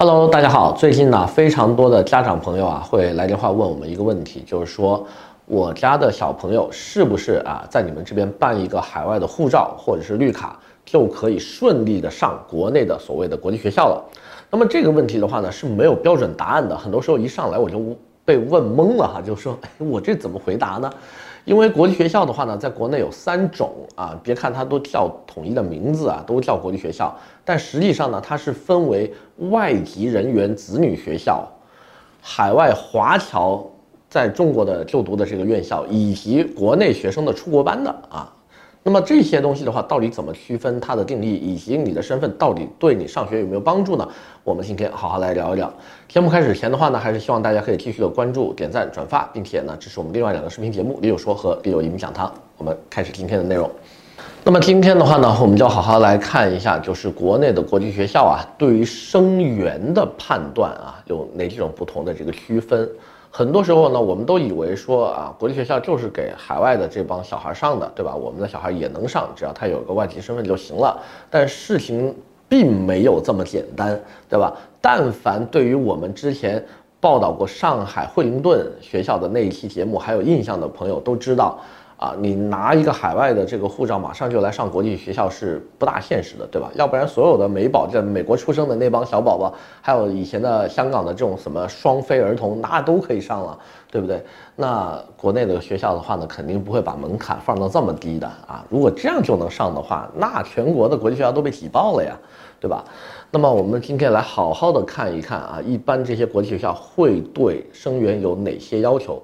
Hello，大家好。最近呢，非常多的家长朋友啊，会来电话问我们一个问题，就是说，我家的小朋友是不是啊，在你们这边办一个海外的护照或者是绿卡，就可以顺利的上国内的所谓的国际学校了？那么这个问题的话呢，是没有标准答案的。很多时候一上来我就被问懵了哈，就说，哎，我这怎么回答呢？因为国际学校的话呢，在国内有三种啊，别看它都叫统一的名字啊，都叫国际学校，但实际上呢，它是分为外籍人员子女学校、海外华侨在中国的就读的这个院校，以及国内学生的出国班的啊。那么这些东西的话，到底怎么区分它的定义，以及你的身份到底对你上学有没有帮助呢？我们今天好好来聊一聊。节目开始前的话呢，还是希望大家可以继续的关注、点赞、转发，并且呢支持我们另外两个视频节目《李有说》和《李有移民讲堂》。我们开始今天的内容。那么今天的话呢，我们就好好来看一下，就是国内的国际学校啊，对于生源的判断啊，有哪几种不同的这个区分。很多时候呢，我们都以为说啊，国际学校就是给海外的这帮小孩上的，对吧？我们的小孩也能上，只要他有个外籍身份就行了。但事情并没有这么简单，对吧？但凡对于我们之前报道过上海惠灵顿学校的那一期节目还有印象的朋友都知道。啊，你拿一个海外的这个护照，马上就来上国际学校是不大现实的，对吧？要不然所有的美宝在美国出生的那帮小宝宝，还有以前的香港的这种什么双非儿童，那都可以上了，对不对？那国内的学校的话呢，肯定不会把门槛放到这么低的啊。如果这样就能上的话，那全国的国际学校都被挤爆了呀，对吧？那么我们今天来好好的看一看啊，一般这些国际学校会对生源有哪些要求？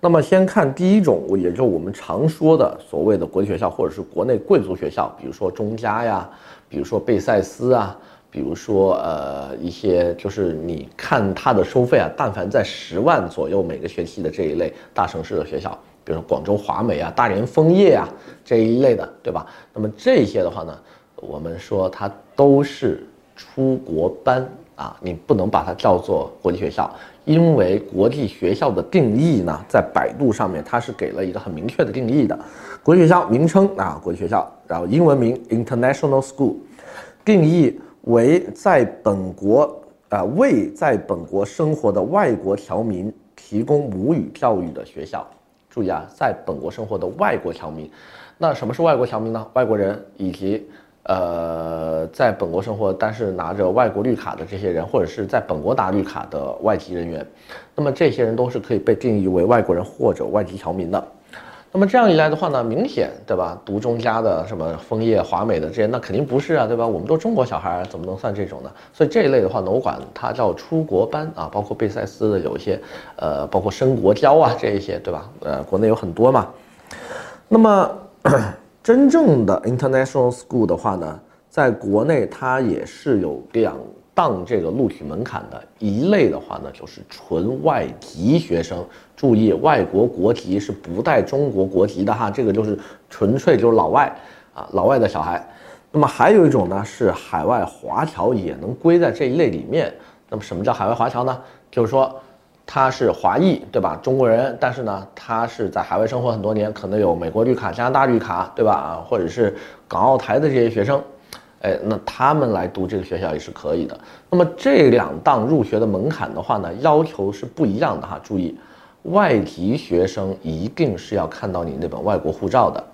那么先看第一种，也就是我们常说的所谓的国际学校，或者是国内贵族学校，比如说中加呀，比如说贝塞斯啊，比如说呃一些就是你看它的收费啊，但凡在十万左右每个学期的这一类大城市的学校，比如说广州华美啊、大连枫叶啊这一类的，对吧？那么这些的话呢，我们说它都是出国班啊，你不能把它叫做国际学校。因为国际学校的定义呢，在百度上面它是给了一个很明确的定义的，国际学校名称啊，国际学校，然后英文名 International School，定义为在本国啊为在本国生活的外国侨民提供母语教育的学校。注意啊，在本国生活的外国侨民，那什么是外国侨民呢？外国人以及。呃，在本国生活但是拿着外国绿卡的这些人，或者是在本国拿绿卡的外籍人员，那么这些人都是可以被定义为外国人或者外籍侨民的。那么这样一来的话呢，明显对吧？读中加的什么枫叶、华美的这些，那肯定不是啊，对吧？我们都中国小孩，怎么能算这种呢？所以这一类的话呢，我管它叫出国班啊，包括贝塞斯的有一些，呃，包括升国交啊这一些，对吧？呃，国内有很多嘛。那么。真正的 international school 的话呢，在国内它也是有两档这个录取门槛的。一类的话呢，就是纯外籍学生，注意外国国籍是不带中国国籍的哈，这个就是纯粹就是老外啊，老外的小孩。那么还有一种呢，是海外华侨也能归在这一类里面。那么什么叫海外华侨呢？就是说。他是华裔，对吧？中国人，但是呢，他是在海外生活很多年，可能有美国绿卡、加拿大绿卡，对吧？啊，或者是港澳台的这些学生，哎，那他们来读这个学校也是可以的。那么这两档入学的门槛的话呢，要求是不一样的哈。注意，外籍学生一定是要看到你那本外国护照的，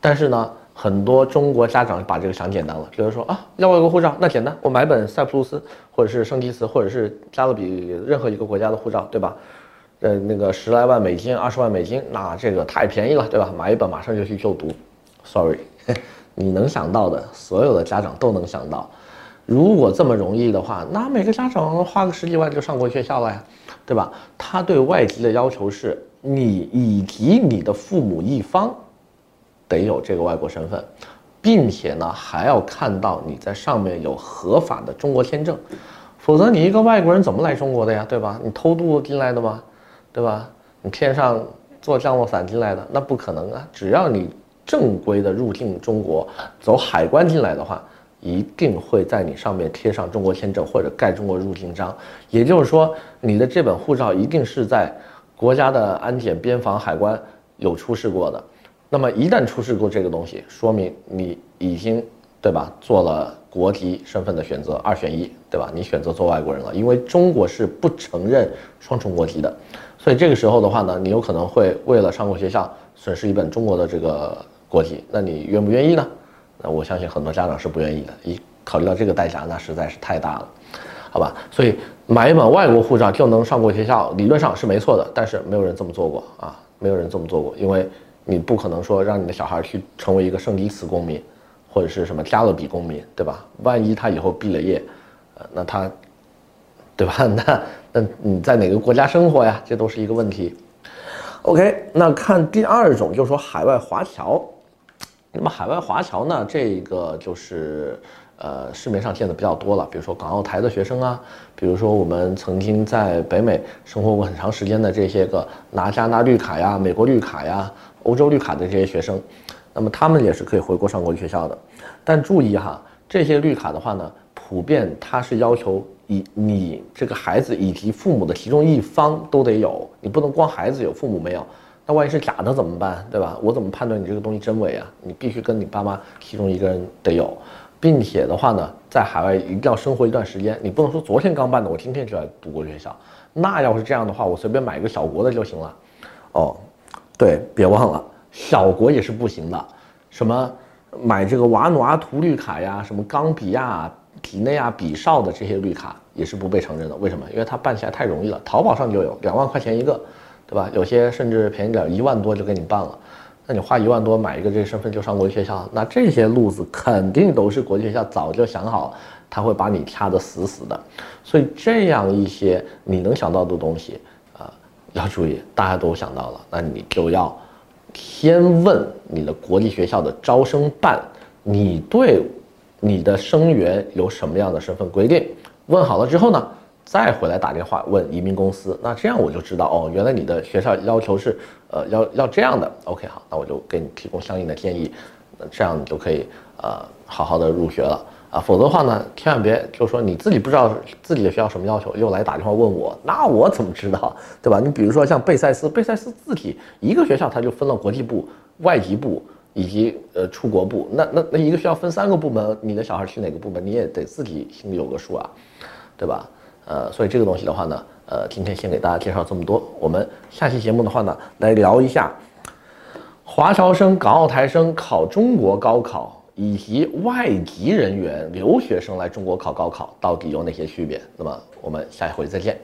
但是呢。很多中国家长把这个想简单了，比如说啊，要外国护照，那简单，我买本塞浦路斯或者是圣基茨或者是加勒比任何一个国家的护照，对吧？呃，那个十来万美金、二十万美金，那这个太便宜了，对吧？买一本马上就去就读。Sorry，你能想到的，所有的家长都能想到，如果这么容易的话，那每个家长花个十几万就上国际学校了呀，对吧？他对外籍的要求是你以及你的父母一方。得有这个外国身份，并且呢还要看到你在上面有合法的中国签证，否则你一个外国人怎么来中国的呀？对吧？你偷渡进来的吗？对吧？你天上坐降落伞进来的？那不可能啊！只要你正规的入境中国，走海关进来的话，一定会在你上面贴上中国签证或者盖中国入境章。也就是说，你的这本护照一定是在国家的安检、边防、海关有出示过的。那么一旦出示过这个东西，说明你已经对吧？做了国籍身份的选择，二选一，对吧？你选择做外国人了，因为中国是不承认双重国籍的，所以这个时候的话呢，你有可能会为了上国学校损失一本中国的这个国籍，那你愿不愿意呢？那我相信很多家长是不愿意的，一考虑到这个代价，那实在是太大了，好吧？所以买一本外国护照就能上国学校，理论上是没错的，但是没有人这么做过啊，没有人这么做过，因为。你不可能说让你的小孩去成为一个圣尼斯公民，或者是什么加勒比公民，对吧？万一他以后毕了业，呃，那他，对吧？那那你在哪个国家生活呀？这都是一个问题。OK，那看第二种，就是说海外华侨。那么海外华侨呢，这个就是呃市面上见的比较多了，比如说港澳台的学生啊，比如说我们曾经在北美生活过很长时间的这些个拿加拿大绿卡呀、美国绿卡呀。欧洲绿卡的这些学生，那么他们也是可以回国上国际学校的，但注意哈，这些绿卡的话呢，普遍它是要求以你这个孩子以及父母的其中一方都得有，你不能光孩子有，父母没有，那万一是假的怎么办？对吧？我怎么判断你这个东西真伪啊？你必须跟你爸妈其中一个人得有，并且的话呢，在海外一定要生活一段时间，你不能说昨天刚办的，我今天就来读国际学校，那要是这样的话，我随便买一个小国的就行了，哦。对，别忘了，小国也是不行的。什么买这个瓦努阿图绿卡呀，什么冈比亚、几内亚、比绍的这些绿卡也是不被承认的。为什么？因为它办起来太容易了，淘宝上就有，两万块钱一个，对吧？有些甚至便宜点，一万多就给你办了。那你花一万多买一个这个身份就上国际学校，那这些路子肯定都是国际学校早就想好，他会把你掐得死死的。所以这样一些你能想到的东西。要注意，大家都想到了，那你就要先问你的国际学校的招生办，你对你的生源有什么样的身份规定？问好了之后呢，再回来打电话问移民公司，那这样我就知道哦，原来你的学校要求是呃要要这样的。OK，好，那我就给你提供相应的建议，那这样你就可以呃好好的入学了。啊，否则的话呢，千万别就说你自己不知道自己的学校什么要求，又来打电话问我，那我怎么知道，对吧？你比如说像贝塞斯，贝塞斯字体一个学校它就分了国际部、外籍部以及呃出国部，那那那一个学校分三个部门，你的小孩去哪个部门，你也得自己心里有个数啊，对吧？呃，所以这个东西的话呢，呃，今天先给大家介绍这么多，我们下期节目的话呢，来聊一下华侨生、港澳台生考中国高考。以及外籍人员、留学生来中国考高考到底有哪些区别？那么我们下一回再见。